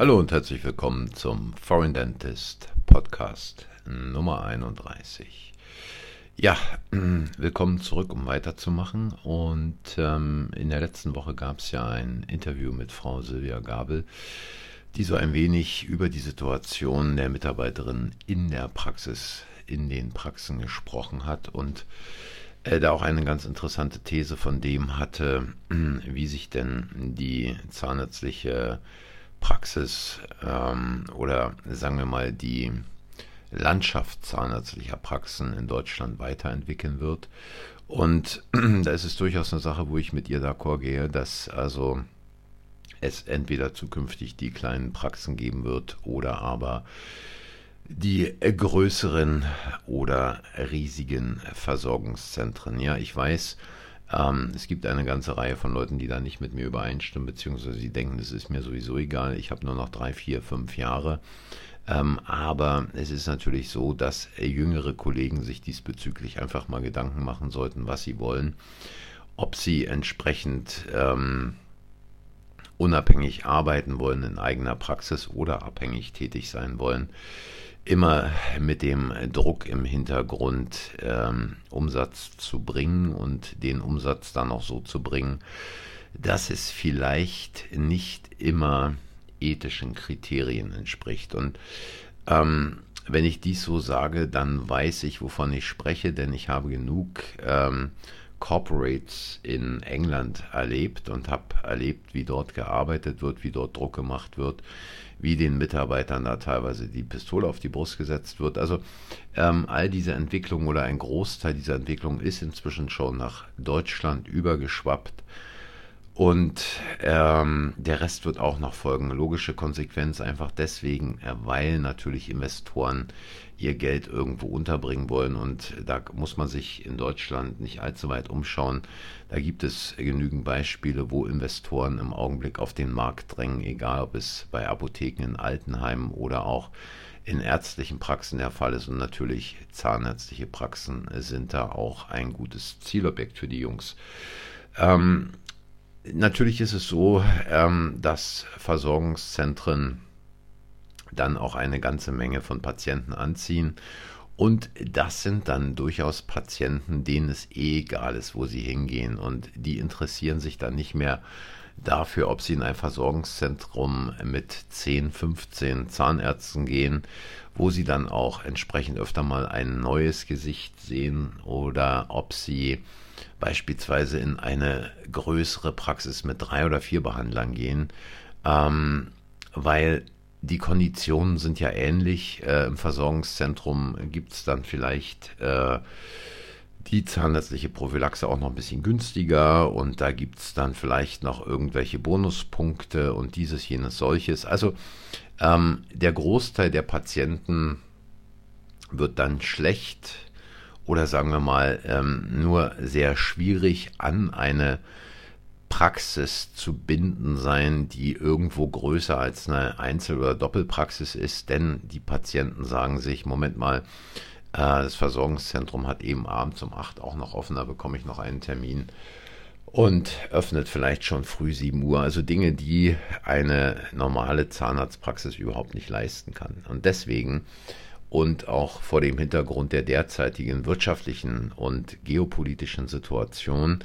Hallo und herzlich willkommen zum Foreign Dentist Podcast Nummer 31. Ja, willkommen zurück, um weiterzumachen. Und ähm, in der letzten Woche gab es ja ein Interview mit Frau Silvia Gabel, die so ein wenig über die Situation der Mitarbeiterin in der Praxis, in den Praxen gesprochen hat und äh, da auch eine ganz interessante These von dem hatte, wie sich denn die zahnärztliche Praxis ähm, oder sagen wir mal die Landschaft zahnärztlicher Praxen in Deutschland weiterentwickeln wird. Und da ist es durchaus eine Sache, wo ich mit ihr d'accord gehe, dass also es entweder zukünftig die kleinen Praxen geben wird oder aber die größeren oder riesigen Versorgungszentren. Ja, ich weiß, ähm, es gibt eine ganze Reihe von Leuten, die da nicht mit mir übereinstimmen, beziehungsweise sie denken, es ist mir sowieso egal, ich habe nur noch drei, vier, fünf Jahre. Ähm, aber es ist natürlich so, dass jüngere Kollegen sich diesbezüglich einfach mal Gedanken machen sollten, was sie wollen, ob sie entsprechend ähm, unabhängig arbeiten wollen in eigener Praxis oder abhängig tätig sein wollen immer mit dem Druck im Hintergrund ähm, Umsatz zu bringen und den Umsatz dann auch so zu bringen, dass es vielleicht nicht immer ethischen Kriterien entspricht. Und ähm, wenn ich dies so sage, dann weiß ich, wovon ich spreche, denn ich habe genug ähm, Corporates in England erlebt und habe erlebt, wie dort gearbeitet wird, wie dort Druck gemacht wird, wie den Mitarbeitern da teilweise die Pistole auf die Brust gesetzt wird. Also ähm, all diese Entwicklung oder ein Großteil dieser Entwicklung ist inzwischen schon nach Deutschland übergeschwappt. Und ähm, der Rest wird auch noch folgen. Logische Konsequenz einfach deswegen, äh, weil natürlich Investoren ihr Geld irgendwo unterbringen wollen. Und da muss man sich in Deutschland nicht allzu weit umschauen. Da gibt es genügend Beispiele, wo Investoren im Augenblick auf den Markt drängen, egal ob es bei Apotheken in Altenheimen oder auch in ärztlichen Praxen der Fall ist. Und natürlich zahnärztliche Praxen sind da auch ein gutes Zielobjekt für die Jungs. Ähm, natürlich ist es so, ähm, dass Versorgungszentren dann auch eine ganze Menge von Patienten anziehen. Und das sind dann durchaus Patienten, denen es eh egal ist, wo sie hingehen. Und die interessieren sich dann nicht mehr dafür, ob sie in ein Versorgungszentrum mit 10, 15 Zahnärzten gehen, wo sie dann auch entsprechend öfter mal ein neues Gesicht sehen oder ob sie beispielsweise in eine größere Praxis mit drei oder vier Behandlern gehen, ähm, weil die Konditionen sind ja ähnlich. Äh, Im Versorgungszentrum gibt es dann vielleicht äh, die zahnärztliche Prophylaxe auch noch ein bisschen günstiger und da gibt es dann vielleicht noch irgendwelche Bonuspunkte und dieses, jenes, solches. Also ähm, der Großteil der Patienten wird dann schlecht oder sagen wir mal ähm, nur sehr schwierig an eine Praxis zu binden sein, die irgendwo größer als eine Einzel- oder Doppelpraxis ist, denn die Patienten sagen sich, Moment mal, das Versorgungszentrum hat eben abends um 8 auch noch offen, da bekomme ich noch einen Termin und öffnet vielleicht schon früh 7 Uhr. Also Dinge, die eine normale Zahnarztpraxis überhaupt nicht leisten kann. Und deswegen und auch vor dem Hintergrund der derzeitigen wirtschaftlichen und geopolitischen Situation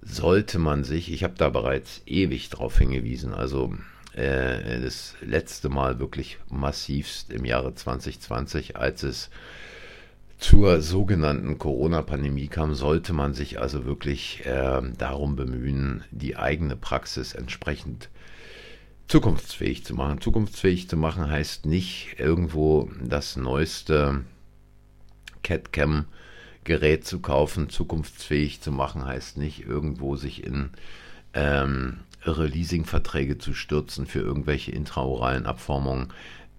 sollte man sich, ich habe da bereits ewig darauf hingewiesen, also äh, das letzte Mal wirklich massivst im Jahre 2020, als es zur sogenannten Corona-Pandemie kam, sollte man sich also wirklich äh, darum bemühen, die eigene Praxis entsprechend zukunftsfähig zu machen. Zukunftsfähig zu machen heißt nicht irgendwo das neueste CAD-Cam Gerät zu kaufen, zukunftsfähig zu machen, heißt nicht irgendwo sich in ähm, irre Leasingverträge zu stürzen für irgendwelche intraoralen Abformungen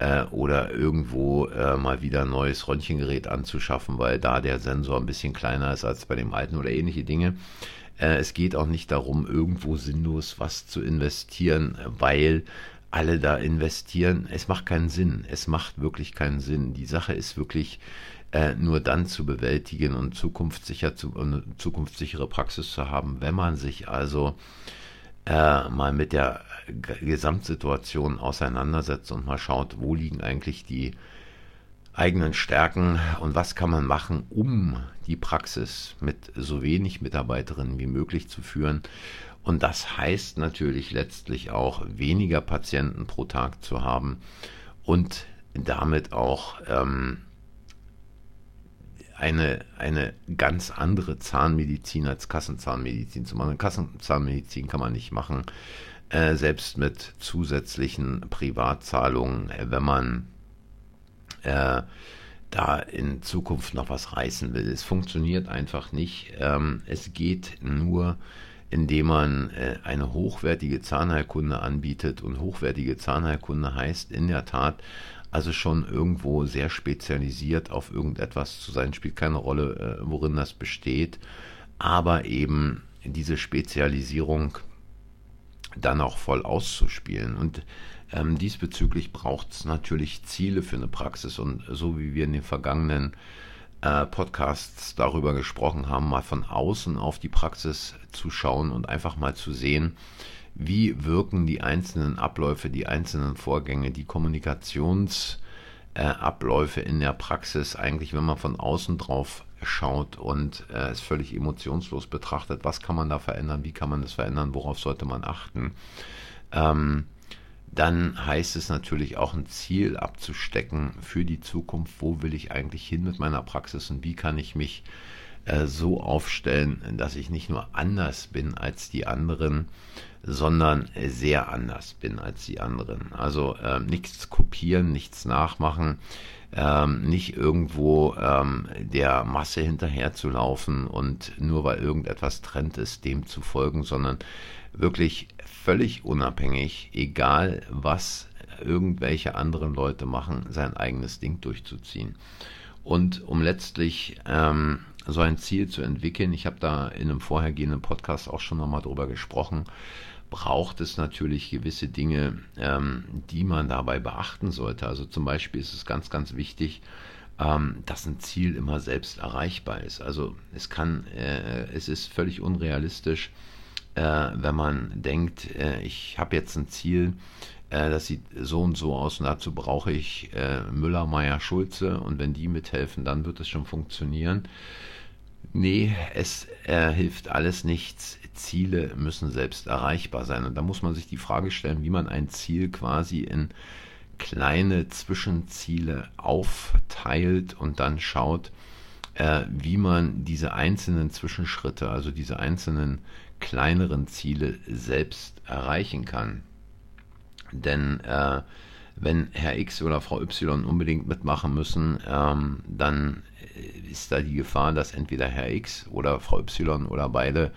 äh, oder irgendwo äh, mal wieder ein neues Röntgengerät anzuschaffen, weil da der Sensor ein bisschen kleiner ist als bei dem alten oder ähnliche Dinge. Äh, es geht auch nicht darum, irgendwo sinnlos was zu investieren, weil alle da investieren. Es macht keinen Sinn. Es macht wirklich keinen Sinn. Die Sache ist wirklich äh, nur dann zu bewältigen und zukunftssicher zu, eine zukunftssichere Praxis zu haben, wenn man sich also äh, mal mit der Gesamtsituation auseinandersetzt und mal schaut, wo liegen eigentlich die eigenen Stärken und was kann man machen, um die Praxis mit so wenig Mitarbeiterinnen wie möglich zu führen. Und das heißt natürlich letztlich auch weniger Patienten pro Tag zu haben und damit auch ähm, eine, eine ganz andere Zahnmedizin als Kassenzahnmedizin zu machen. Kassenzahnmedizin kann man nicht machen, äh, selbst mit zusätzlichen Privatzahlungen, äh, wenn man äh, da in Zukunft noch was reißen will. Es funktioniert einfach nicht. Ähm, es geht nur, indem man äh, eine hochwertige Zahnheilkunde anbietet. Und hochwertige Zahnheilkunde heißt in der Tat also schon irgendwo sehr spezialisiert auf irgendetwas zu sein. Spielt keine Rolle, äh, worin das besteht. Aber eben diese Spezialisierung dann auch voll auszuspielen. Und ähm, diesbezüglich braucht es natürlich Ziele für eine Praxis und so wie wir in den vergangenen äh, Podcasts darüber gesprochen haben, mal von außen auf die Praxis zu schauen und einfach mal zu sehen, wie wirken die einzelnen Abläufe, die einzelnen Vorgänge, die Kommunikationsabläufe äh, in der Praxis eigentlich, wenn man von außen drauf schaut und äh, es völlig emotionslos betrachtet, was kann man da verändern, wie kann man das verändern, worauf sollte man achten. Ähm, dann heißt es natürlich auch ein Ziel abzustecken für die Zukunft. Wo will ich eigentlich hin mit meiner Praxis und wie kann ich mich äh, so aufstellen, dass ich nicht nur anders bin als die anderen, sondern sehr anders bin als die anderen. Also äh, nichts kopieren, nichts nachmachen, ähm, nicht irgendwo ähm, der Masse hinterherzulaufen und nur weil irgendetwas Trend ist, dem zu folgen, sondern wirklich völlig unabhängig, egal was irgendwelche anderen Leute machen, sein eigenes Ding durchzuziehen. Und um letztlich ähm, so ein Ziel zu entwickeln, ich habe da in einem vorhergehenden Podcast auch schon nochmal drüber gesprochen, braucht es natürlich gewisse Dinge, ähm, die man dabei beachten sollte. Also zum Beispiel ist es ganz, ganz wichtig, ähm, dass ein Ziel immer selbst erreichbar ist. Also es kann, äh, es ist völlig unrealistisch, äh, wenn man denkt, äh, ich habe jetzt ein Ziel, äh, das sieht so und so aus und dazu brauche ich äh, Müller, Meier, Schulze und wenn die mithelfen, dann wird es schon funktionieren. Nee, es äh, hilft alles nichts. Ziele müssen selbst erreichbar sein. Und da muss man sich die Frage stellen, wie man ein Ziel quasi in kleine Zwischenziele aufteilt und dann schaut, äh, wie man diese einzelnen Zwischenschritte, also diese einzelnen kleineren Ziele selbst erreichen kann. Denn äh, wenn Herr X oder Frau Y unbedingt mitmachen müssen, ähm, dann ist da die Gefahr, dass entweder Herr X oder Frau Y oder beide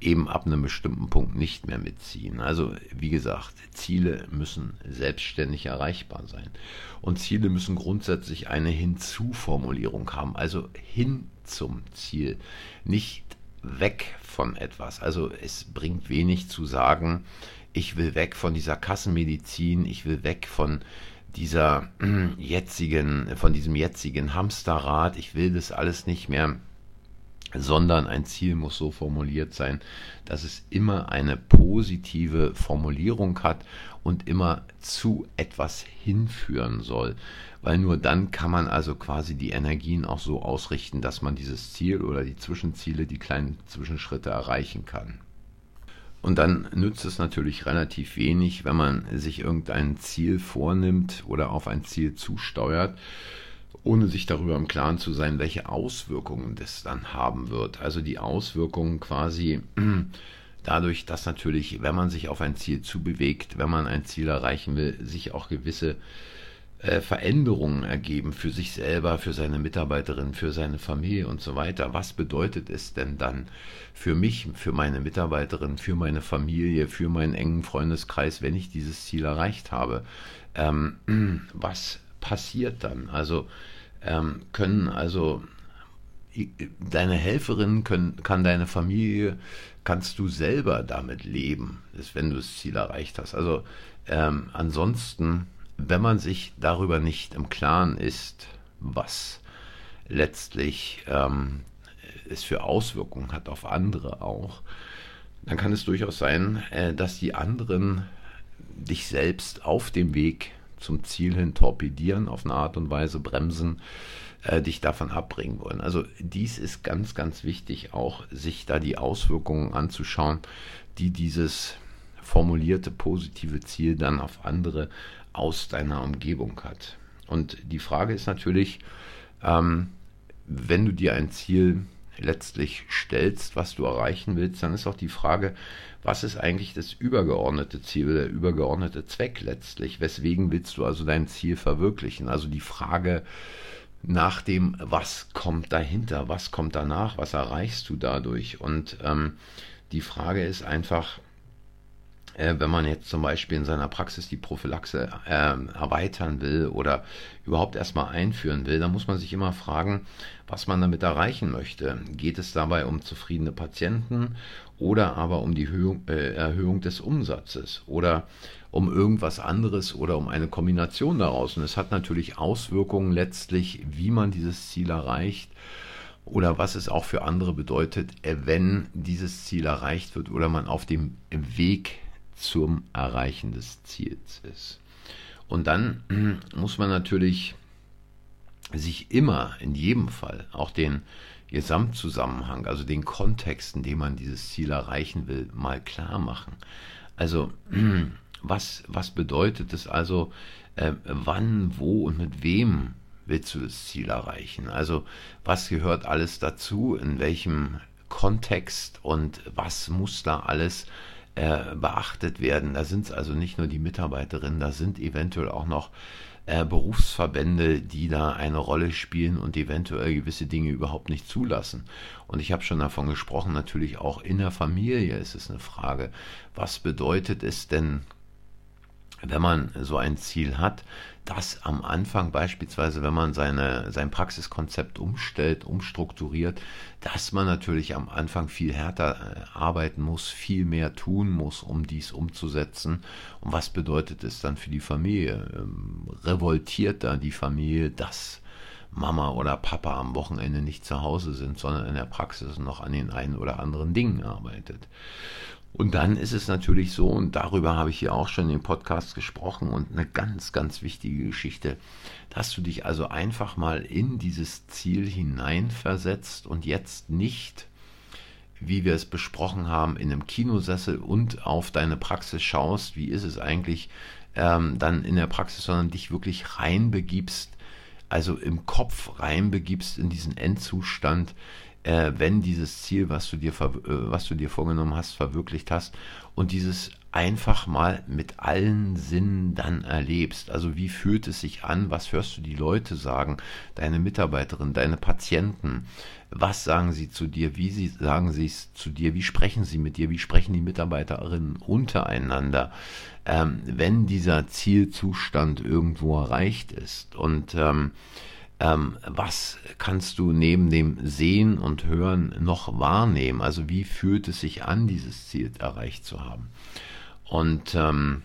eben ab einem bestimmten Punkt nicht mehr mitziehen. Also wie gesagt, Ziele müssen selbstständig erreichbar sein. Und Ziele müssen grundsätzlich eine Hinzuformulierung haben, also hin zum Ziel, nicht weg von etwas. Also es bringt wenig zu sagen, ich will weg von dieser Kassenmedizin, ich will weg von dieser jetzigen, von diesem jetzigen Hamsterrad, ich will das alles nicht mehr, sondern ein Ziel muss so formuliert sein, dass es immer eine positive Formulierung hat und immer zu etwas hinführen soll. Weil nur dann kann man also quasi die Energien auch so ausrichten, dass man dieses Ziel oder die Zwischenziele, die kleinen Zwischenschritte erreichen kann. Und dann nützt es natürlich relativ wenig, wenn man sich irgendein Ziel vornimmt oder auf ein Ziel zusteuert, ohne sich darüber im Klaren zu sein, welche Auswirkungen das dann haben wird. Also die Auswirkungen quasi dadurch, dass natürlich, wenn man sich auf ein Ziel zubewegt, wenn man ein Ziel erreichen will, sich auch gewisse äh, Veränderungen ergeben für sich selber, für seine Mitarbeiterin, für seine Familie und so weiter. Was bedeutet es denn dann für mich, für meine Mitarbeiterin, für meine Familie, für meinen engen Freundeskreis, wenn ich dieses Ziel erreicht habe? Ähm, was passiert dann? Also ähm, können also deine Helferin können, kann deine Familie, kannst du selber damit leben, wenn du das Ziel erreicht hast. Also ähm, ansonsten wenn man sich darüber nicht im Klaren ist, was letztlich ähm, es für Auswirkungen hat auf andere auch, dann kann es durchaus sein, äh, dass die anderen dich selbst auf dem Weg zum Ziel hin torpedieren, auf eine Art und Weise bremsen, äh, dich davon abbringen wollen. Also dies ist ganz, ganz wichtig, auch sich da die Auswirkungen anzuschauen, die dieses formulierte positive Ziel dann auf andere aus deiner Umgebung hat. Und die Frage ist natürlich, ähm, wenn du dir ein Ziel letztlich stellst, was du erreichen willst, dann ist auch die Frage, was ist eigentlich das übergeordnete Ziel, der übergeordnete Zweck letztlich? Weswegen willst du also dein Ziel verwirklichen? Also die Frage nach dem, was kommt dahinter, was kommt danach, was erreichst du dadurch? Und ähm, die Frage ist einfach, äh, wenn man jetzt zum Beispiel in seiner Praxis die Prophylaxe äh, erweitern will oder überhaupt erstmal einführen will, dann muss man sich immer fragen, was man damit erreichen möchte. Geht es dabei um zufriedene Patienten oder aber um die Erhöhung, äh, Erhöhung des Umsatzes oder um irgendwas anderes oder um eine Kombination daraus? Und es hat natürlich Auswirkungen letztlich, wie man dieses Ziel erreicht oder was es auch für andere bedeutet, äh, wenn dieses Ziel erreicht wird oder man auf dem Weg zum Erreichen des Ziels ist. Und dann muss man natürlich sich immer in jedem Fall auch den Gesamtzusammenhang, also den Kontext, in dem man dieses Ziel erreichen will, mal klar machen. Also was, was bedeutet es also, äh, wann, wo und mit wem willst du das Ziel erreichen? Also was gehört alles dazu, in welchem Kontext und was muss da alles äh, beachtet werden. Da sind es also nicht nur die Mitarbeiterinnen, da sind eventuell auch noch äh, Berufsverbände, die da eine Rolle spielen und eventuell gewisse Dinge überhaupt nicht zulassen. Und ich habe schon davon gesprochen, natürlich auch in der Familie ist es eine Frage, was bedeutet es denn wenn man so ein Ziel hat, dass am Anfang beispielsweise, wenn man seine, sein Praxiskonzept umstellt, umstrukturiert, dass man natürlich am Anfang viel härter äh, arbeiten muss, viel mehr tun muss, um dies umzusetzen. Und was bedeutet es dann für die Familie? Ähm, revoltiert da die Familie, dass Mama oder Papa am Wochenende nicht zu Hause sind, sondern in der Praxis noch an den einen oder anderen Dingen arbeitet. Und dann ist es natürlich so, und darüber habe ich hier auch schon den Podcast gesprochen und eine ganz, ganz wichtige Geschichte, dass du dich also einfach mal in dieses Ziel hineinversetzt und jetzt nicht, wie wir es besprochen haben, in einem Kinosessel und auf deine Praxis schaust, wie ist es eigentlich ähm, dann in der Praxis, sondern dich wirklich reinbegibst, also im Kopf reinbegibst in diesen Endzustand, äh, wenn dieses Ziel, was du dir, äh, was du dir vorgenommen hast, verwirklicht hast und dieses einfach mal mit allen Sinnen dann erlebst. Also wie fühlt es sich an? Was hörst du die Leute sagen? Deine Mitarbeiterin, deine Patienten? Was sagen sie zu dir? Wie sie, sagen sie es zu dir? Wie sprechen sie mit dir? Wie sprechen die Mitarbeiterinnen untereinander? Ähm, wenn dieser Zielzustand irgendwo erreicht ist und ähm, ähm, was kannst du neben dem Sehen und Hören noch wahrnehmen? Also wie fühlt es sich an, dieses Ziel erreicht zu haben? Und ähm,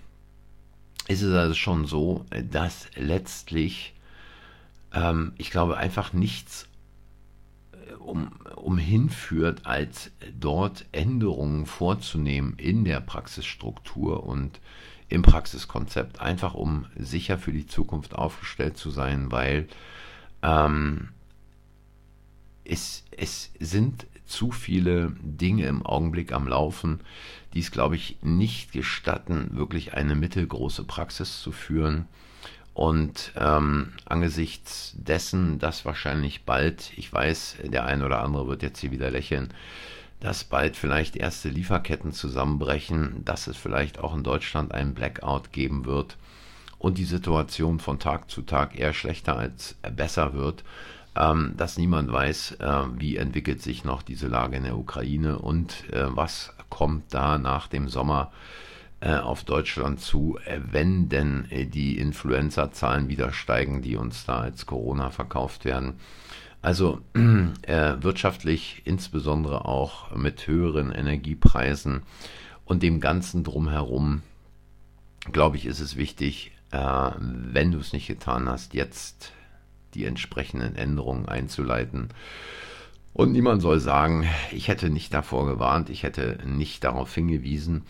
ist es also schon so, dass letztlich, ähm, ich glaube, einfach nichts äh, um, umhin führt, als dort Änderungen vorzunehmen in der Praxisstruktur und im Praxiskonzept, einfach um sicher für die Zukunft aufgestellt zu sein, weil ähm, es, es sind zu viele Dinge im Augenblick am Laufen, die es, glaube ich, nicht gestatten, wirklich eine mittelgroße Praxis zu führen. Und ähm, angesichts dessen, dass wahrscheinlich bald, ich weiß, der eine oder andere wird jetzt hier wieder lächeln, dass bald vielleicht erste Lieferketten zusammenbrechen, dass es vielleicht auch in Deutschland einen Blackout geben wird, und die Situation von Tag zu Tag eher schlechter als besser wird, ähm, dass niemand weiß, äh, wie entwickelt sich noch diese Lage in der Ukraine und äh, was kommt da nach dem Sommer äh, auf Deutschland zu, äh, wenn denn äh, die Influenza-Zahlen wieder steigen, die uns da als Corona verkauft werden. Also wirtschaftlich insbesondere auch mit höheren Energiepreisen und dem Ganzen drumherum, glaube ich, ist es wichtig, äh, wenn du es nicht getan hast, jetzt die entsprechenden Änderungen einzuleiten Und niemand soll sagen, ich hätte nicht davor gewarnt, ich hätte nicht darauf hingewiesen.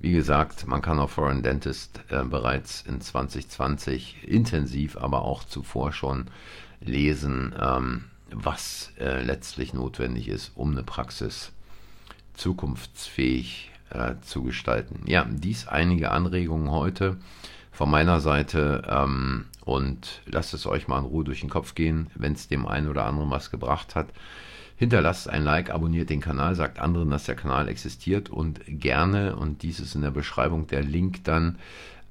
Wie gesagt, man kann auf Foreign Dentist äh, bereits in 2020 intensiv, aber auch zuvor schon lesen, ähm, was äh, letztlich notwendig ist, um eine Praxis zukunftsfähig äh, zu gestalten. Ja, dies einige Anregungen heute von meiner Seite ähm, und lasst es euch mal in Ruhe durch den Kopf gehen, wenn es dem einen oder anderen was gebracht hat. Hinterlasst ein Like, abonniert den Kanal, sagt anderen, dass der Kanal existiert und gerne, und dies ist in der Beschreibung der Link dann,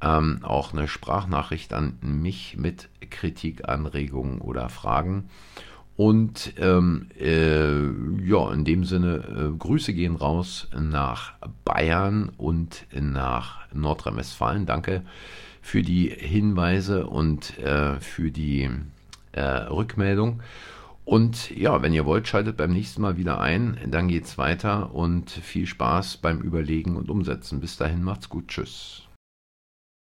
ähm, auch eine Sprachnachricht an mich mit Kritik, Anregungen oder Fragen. Und ähm, äh, ja, in dem Sinne, äh, Grüße gehen raus nach Bayern und nach Nordrhein-Westfalen. Danke für die Hinweise und äh, für die äh, Rückmeldung. Und ja, wenn ihr wollt, schaltet beim nächsten Mal wieder ein. Dann geht's weiter und viel Spaß beim Überlegen und Umsetzen. Bis dahin macht's gut. Tschüss.